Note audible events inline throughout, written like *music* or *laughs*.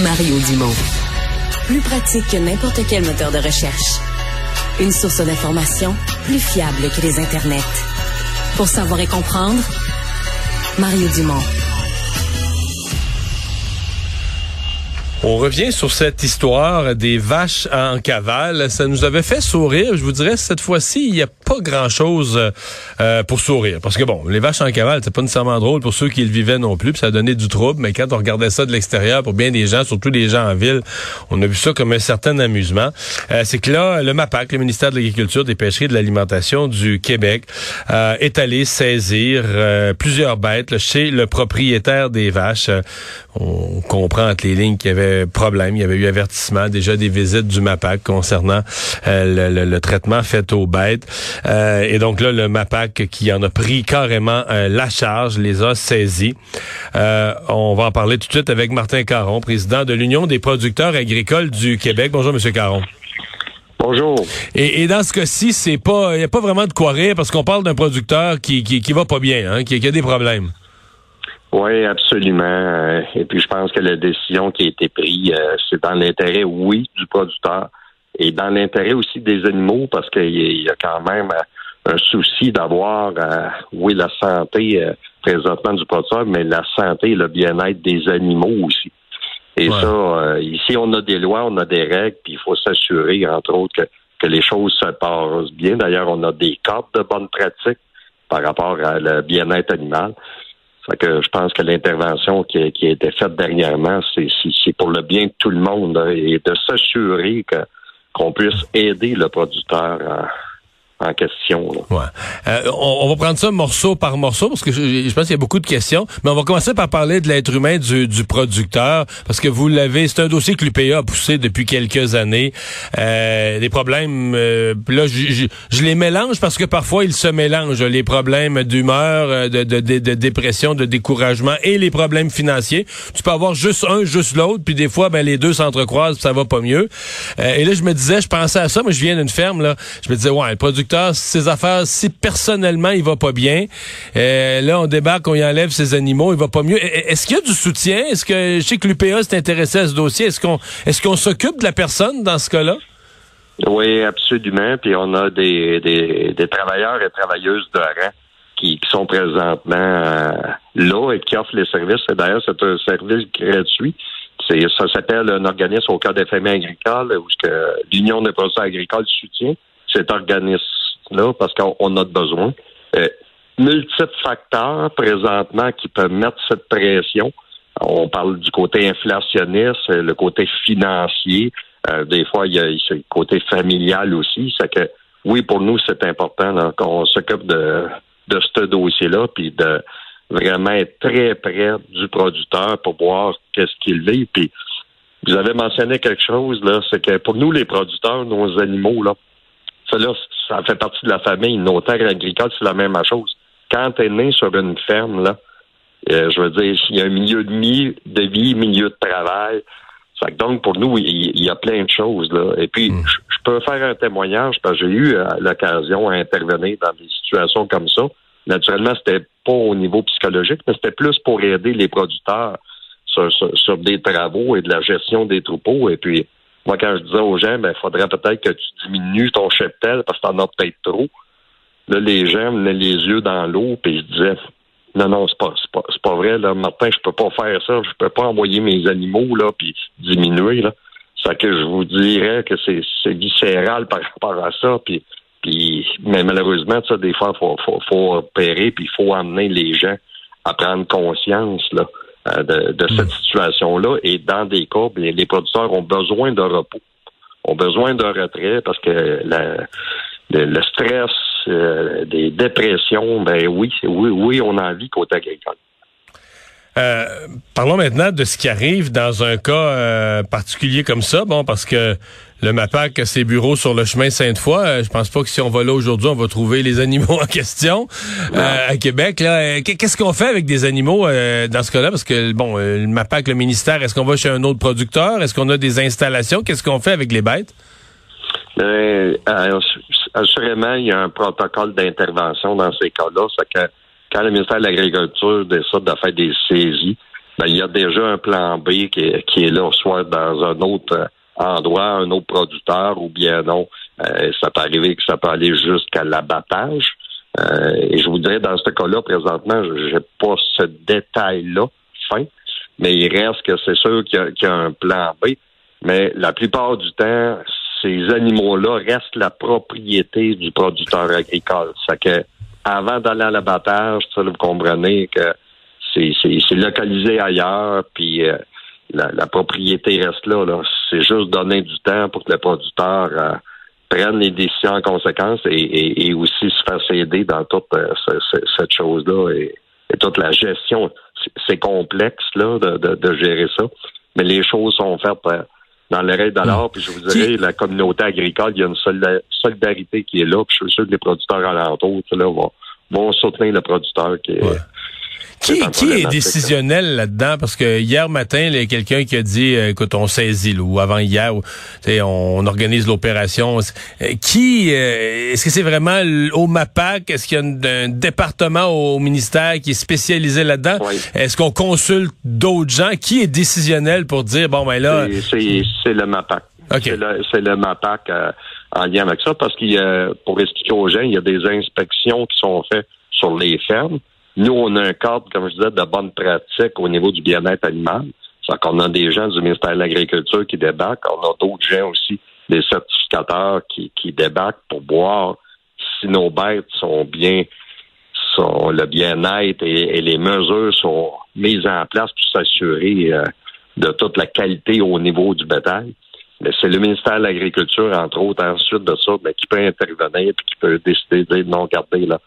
Mario Dumont. Plus pratique que n'importe quel moteur de recherche. Une source d'information plus fiable que les internets. Pour savoir et comprendre, Mario Dumont. On revient sur cette histoire des vaches en cavale. Ça nous avait fait sourire. Je vous dirais, cette fois-ci, il n'y a pas grand-chose euh, pour sourire. Parce que bon, les vaches en cavale, c'est pas nécessairement drôle pour ceux qui le vivaient non plus. Puis ça a donné du trouble. Mais quand on regardait ça de l'extérieur, pour bien des gens, surtout des gens en ville, on a vu ça comme un certain amusement. Euh, c'est que là, le MAPAC, le ministère de l'Agriculture, des Pêcheries et de l'Alimentation du Québec, euh, est allé saisir plusieurs bêtes chez le propriétaire des vaches. on comprend entre les lignes qu'il y avait problème. Il y avait eu avertissement, déjà des visites du MAPAC concernant euh, le, traitement fait aux bêtes. Euh, et donc là, le MAPAC qui en a pris carrément euh, la charge, les a saisis. on va en parler tout de suite avec Martin Caron, président de l'Union des producteurs agricoles du Québec. Bonjour, Monsieur Caron. Bonjour. Et, dans ce cas-ci, c'est pas, il y a pas vraiment de quoi rire parce qu'on parle d'un producteur qui, qui, va pas bien, hein, qui a des problèmes. Oui, absolument. Euh, et puis je pense que la décision qui a été prise, euh, c'est dans l'intérêt, oui, du producteur et dans l'intérêt aussi des animaux parce qu'il y a quand même euh, un souci d'avoir, oui, la santé présentement du producteur, mais la santé et le bien-être des animaux aussi. Et ça, ici, on a des lois, on a des règles, puis il faut s'assurer, entre autres, que, que les choses se passent bien. D'ailleurs, on a des cartes de bonnes pratiques par rapport à le bien-être animal. Fait que je pense que l'intervention qui, a été faite dernièrement, c'est pour le bien de tout le monde et de s'assurer que qu'on puisse aider le producteur à, en question. Euh, on, va prendre ça morceau par morceau parce que je, pense qu'il y a beaucoup de questions, mais on va commencer par parler de l'être humain du, du, producteur parce que vous l'avez, c'est un dossier que l'UPA a poussé depuis quelques années. Euh, des problèmes, euh, là, je, je, les mélange parce que parfois ils se mélangent les problèmes d'humeur, euh, de, de, de, dépression, de découragement et les problèmes financiers. Tu peux avoir juste un, juste l'autre, puis des fois, ben les deux s'entrecroisent, ça va pas mieux. Euh, et là, je me disais, je pensais à ça, mais je viens d'une ferme là, je me disais ouais, le producteur ses affaires, si personnellement il va pas bien, euh, là on débarque, on y enlève ses animaux, il va pas mieux. Est-ce qu'il y a du soutien? Est-ce que je sais que l'UPA s'est intéressé à ce dossier Est-ce qu'on est-ce qu'on s'occupe de la personne dans ce cas-là? Oui, absolument. Puis on a des, des, travailleurs et travailleuses de rang qui, sont présentement euh, là et qui offrent les services. D'ailleurs, c'est un service gratuit. Ça s'appelle un organisme au cas des familles agricoles où l'Union des producteurs agricoles soutient cet organisme là parce qu'on a besoin. Euh, multiples facteurs présentement qui peuvent mettre cette pression. On parle du côté inflationniste, le côté financier. Euh, des fois, il y a le côté familial aussi. C'est que oui, pour nous, c'est important qu'on s'occupe de, de ce dossier-là, puis de vraiment être très près du producteur pour voir qu'est-ce qu'il vit. Puis vous avez mentionné quelque chose là, c'est que pour nous, les producteurs, nos animaux là, ça là, ça fait partie de la famille. Nos terres agricoles, c'est la même chose. Quand tu es né sur une ferme, là, euh, je veux dire, il y a un milieu de vie, de vie milieu de travail. donc, pour nous, il, y a plein de choses. Là. Et puis, hmm. je, peux faire un témoignage parce que j'ai eu euh, l'occasion à intervenir dans des situations comme ça. Naturellement, c'était pas au niveau psychologique, mais c'était plus pour aider les producteurs sur, sur, des travaux et de la gestion des troupeaux. Et puis, moi, quand je disais aux gens, ben, il faudrait peut-être que tu diminues ton cheptel parce que t'en as peut-être trop. Là, les gens menaient les yeux dans l'eau, puis je disais, non, non, c'est pas, pas, pas vrai, là, Martin, je peux pas faire ça, je peux pas envoyer mes animaux, là, puis diminuer, là. C'est que je vous dirais que c'est, viscéral par rapport à ça, puis, puis mais malheureusement, ça, des fois, faut, faut, faut opérer, puis il faut amener les gens à prendre conscience, là. Euh, de, cette hmm. situation-là. Et dans des cas, les producteurs ont besoin de repos, ont besoin de retrait parce que le, stress, euh, des dépressions, ben oui, oui, oui, on a envie côté agricole. Euh, parlons maintenant de ce qui arrive dans un cas particulier comme ça. Bon, parce que le MAPAC a ses bureaux sur le chemin Sainte-Foy. Euh, je pense pas que si on va là aujourd'hui, on va trouver les animaux *laughs* en question euh, à Québec. Euh, qu'est-ce qu'on fait avec des animaux dans ce cas-là? Parce que, bon, le MAPAC, le ministère, est-ce qu'on va chez un autre producteur? Est-ce qu'on a des installations? Qu'est-ce qu'on fait avec les bêtes? assurément, il y a un protocole d'intervention dans ces cas-là. C'est que quand le ministère de l'Agriculture décide de faire des saisies, ben, il y a déjà un plan B qui est, qui est là, soit dans un autre endroit, un autre producteur, ou bien non, ça peut arriver que ça peut aller jusqu'à l'abattage. et je vous dirais, dans ce cas-là, présentement, j'ai pas ce détail-là fin, mais il reste que c'est sûr qu'il y, a un plan B. Mais la plupart du temps, ces animaux-là restent la propriété du producteur agricole. C'est que avant d'aller à l'abattage, vous comprenez que c'est localisé ailleurs, puis euh, la, propriété reste là. là. C'est juste donner du temps pour que le producteur euh, prenne les décisions en conséquence et, aussi se fasse aider dans toute euh, cette chose-là et, toute la gestion. C'est complexe là de, de, gérer ça, mais les choses sont faites dans les règles de Puis je vous dirais, la communauté agricole, il y a une solidarité qui est là. Puis je suis sûr que les producteurs alentours là, vont, vont soutenir le producteur qui est. Qui, qui est décisionnel là-dedans? Parce que hier matin, il y a quelqu'un qui a dit, euh, écoute, on saisit, ou avant hier, on organise l'opération. Euh, qui, euh, est-ce que c'est vraiment au MAPAC? Est-ce qu'il y a un, département au ministère qui est spécialisé là-dedans? Est-ce qu'on consulte d'autres gens? Qui est décisionnel pour dire, bon, ben là... C'est le MAPAC. C'est le, le, MAPAC en lien avec ça, parce qu'il y a, pour expliquer aux gens, il y a des inspections qui sont faites sur les fermes. Nous, on a un cadre, comme je disais, de bonne pratique au niveau du bien-être animal. C'est qu'on a des gens du ministère de l'Agriculture qui débarquent. On a d'autres gens aussi, des certificateurs qui, qui débarquent pour voir si nos bêtes sont bien, sont le bien-être et, les mesures sont mises en place pour s'assurer euh, de toute la qualité au niveau du bétail. C'est le ministère de l'Agriculture, entre autres, ensuite de ça, ben, qui peut intervenir et qui peut décider de dire non, regardez, là,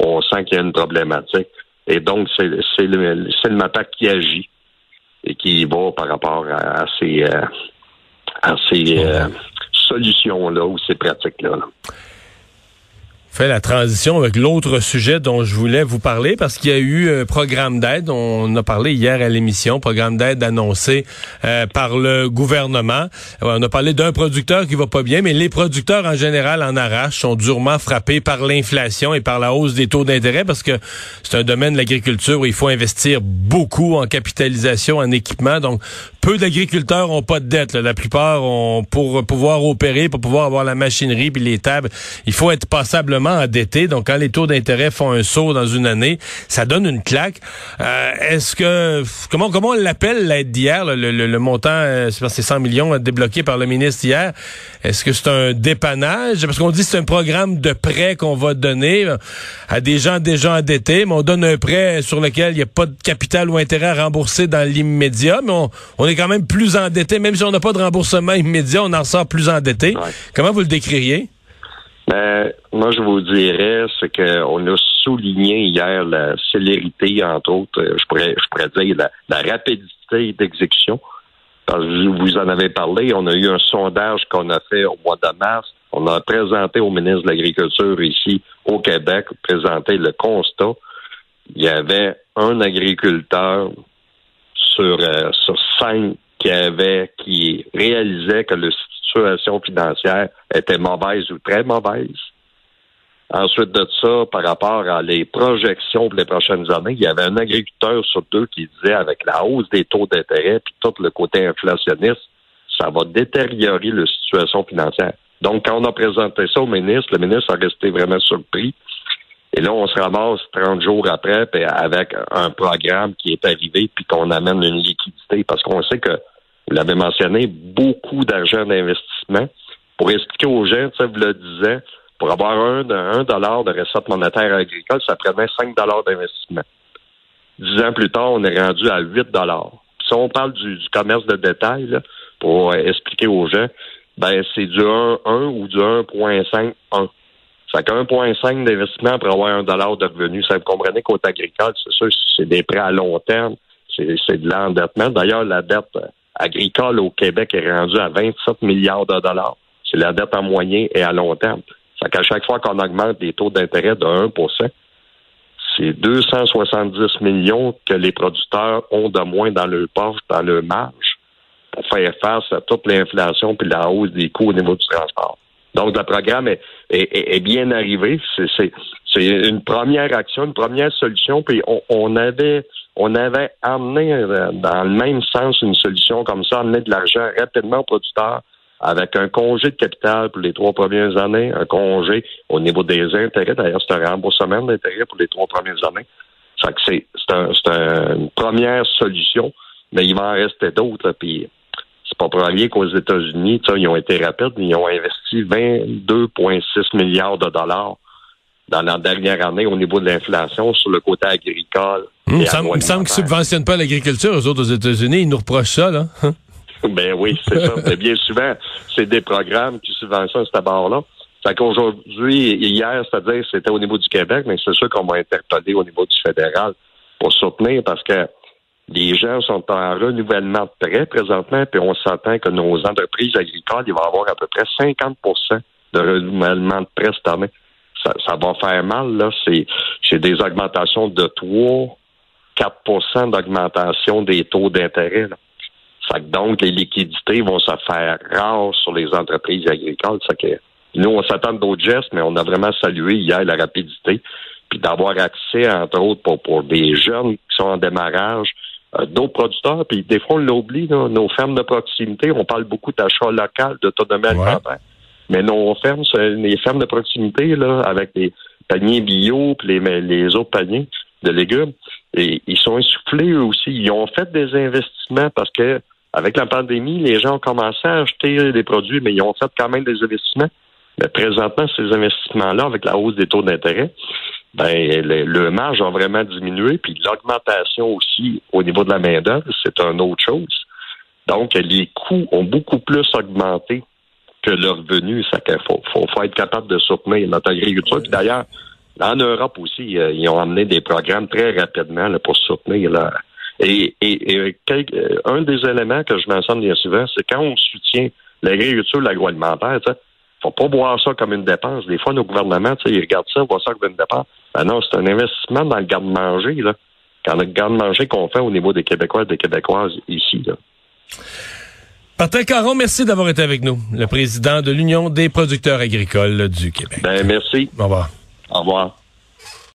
on sent qu'il y a une problématique. Et donc, c'est le, le MAPAC qui agit et qui va par rapport à, ces, euh, à ces euh, solutions-là ou ces pratiques-là. là fait la transition avec l'autre sujet dont je voulais vous parler parce qu'il y a eu un programme d'aide. On a parlé hier à l'émission, programme d'aide annoncé euh, par le gouvernement. On a parlé d'un producteur qui va pas bien, mais les producteurs en général en arrache sont durement frappés par l'inflation et par la hausse des taux d'intérêt parce que c'est un domaine de l'agriculture où il faut investir beaucoup en capitalisation, en équipement. Donc, peu d'agriculteurs ont pas de dette. La plupart ont pour pouvoir opérer, pour pouvoir avoir la machinerie puis les tables, il faut être passablement endetté. Donc, quand les taux d'intérêt font un saut dans une année, ça donne une claque. Euh, est-ce que comment comment on l'appelle l'aide d'hier, le, le, montant, euh, c'est 100 millions débloqués par le ministre hier. Est-ce que c'est un dépannage? Parce qu'on dit que c'est un programme de prêt qu'on va donner à des gens déjà endettés, mais on donne un prêt sur lequel il n'y a pas de capital ou intérêt à rembourser dans l'immédiat, mais on, est quand même plus endetté, même si on n'a pas de remboursement immédiat, on en sort plus endetté. Comment vous le décririez? Ben, moi, je vous dirais, c'est qu'on a souligné hier la célérité, entre autres, euh, je pourrais, je pourrais dire la, rapidité d'exécution. Vous en avez parlé, on a eu un sondage qu'on a fait au mois de mars. On a présenté au ministre de l'Agriculture ici au Québec, présenté le constat. Il y avait un agriculteur sur, euh, sur cinq qui avait, qui réalisait que le situation financière était mauvaise ou très mauvaise. Ensuite de ça, par rapport à les projections pour les prochaines années, il y avait un agriculteur sur deux qui disait avec la hausse des taux d'intérêt puis tout le côté inflationniste, ça va détériorer la situation financière. Donc, quand on a présenté ça au ministre, le ministre a resté vraiment surpris. Et là, on se ramasse 30 jours après avec un programme qui est arrivé puis qu'on amène une liquidité parce qu'on sait que vous l'avez mentionné, beaucoup d'argent d'investissement. Pour expliquer aux gens, vous le disais, pour avoir un, un dollar de recette monétaire agricole, ça prenait 5 dollars d'investissement. Dix ans plus tard, on est rendu à 8 dollars. Si on parle du, commerce de détail, pour expliquer aux gens, ben c'est du 1, 1 ou du 1.5, 1. Ça fait 1.5 d'investissement pour avoir un dollar de revenu. Ça vous comprenez qu'au agricole, c'est sûr, c'est des prêts à long terme, c'est de l'endettement. D'ailleurs, la dette agricole au Québec est rendu à 27 milliards de dollars. C'est la dette en moyen et à long terme. Ça qu'à chaque fois qu'on augmente les taux d'intérêt de 1% c'est 270 millions que les producteurs ont de moins dans leur poche, dans leur marge, pour faire face à toute l'inflation puis la hausse des coûts au niveau du transport. Donc, le programme est, bien arrivé. C'est une première action, une première solution. Puis on avait on avait amené euh, dans le même sens une solution comme ça, amener de l'argent rapidement aux producteurs avec un congé de capital pour les trois premières années, un congé au niveau des intérêts. D'ailleurs, c'est un remboursement d'intérêts pour les trois premières années. Que c'est, c'est, une première solution, mais il va en rester d'autres. Puis c'est pas pour rien qu'aux États-Unis, ils ont été rapides, ils ont investi 22,6 milliards de dollars dans la dernière année au niveau de l'inflation sur le côté agricole. Hum, il me semble, qu'ils ne subventionnent pas l'agriculture, aux autres aux États-Unis. Ils nous reprochent ça, là. *laughs* ben oui, c'est ça. Mais bien souvent, c'est des programmes qui subventionnent cette barre-là. Fait qu'aujourd'hui, hier, c'est-à-dire, c'était au niveau du Québec, mais c'est sûr qu'on va interpeller au niveau du fédéral pour soutenir parce que les gens sont en renouvellement de prêts présentement, puis on s'attend que nos entreprises agricoles, il va avoir à peu près 50% de renouvellement de prêts cette année ça, va faire mal. Là, c'est, des augmentations de 3, 4% d'augmentation des taux d'intérêt. Ça donc, les liquidités vont se faire rares sur les entreprises agricoles. Ça que, nous, on s'attend d'autres gestes, mais on a vraiment salué hier la rapidité, puis d'avoir accès, entre autres, pour, des jeunes qui sont en démarrage, euh, d'autres producteurs, puis des fois, on l'oublie, nos fermes de proximité, on parle beaucoup d'achat local, d'autonomie alimentaire. Mais nos fermes, les fermes de proximité, là, avec les paniers bio puis les, autres paniers de légumes, et, ils sont essoufflés eux aussi. Ils ont fait des investissements parce que avec la pandémie, les gens ont commencé à acheter des produits, mais ils ont fait quand même des investissements. Mais présentement, ces investissements-là, avec la hausse des taux d'intérêt, ben le, le, marge a vraiment diminué, puis l'augmentation aussi au niveau de la main-d'œuvre, c'est une autre chose. Donc, les coûts ont beaucoup plus augmenté que le revenu. Ça faut, faut, être capable de soutenir notre agriculture. Puis d'ailleurs, en Europe aussi, euh, ils ont amené des programmes très rapidement pour soutenir. Et, euh, un des éléments que je mentionne bien souvent, c'est quand on soutient l'agriculture, l'agroalimentaire, il faut pas voir ça comme une dépense. Des fois, nos gouvernements, ils regardent ça, voient ça comme une dépense. Ben non, c'est un investissement dans le garde-manger, là. Quand le garde-manger qu'on fait au niveau des Québécois et des Québécoises ici, là. Martin Caron, merci d'avoir été avec nous, le président de l'Union des producteurs agricoles du Québec. Ben, merci. Au revoir. Au revoir.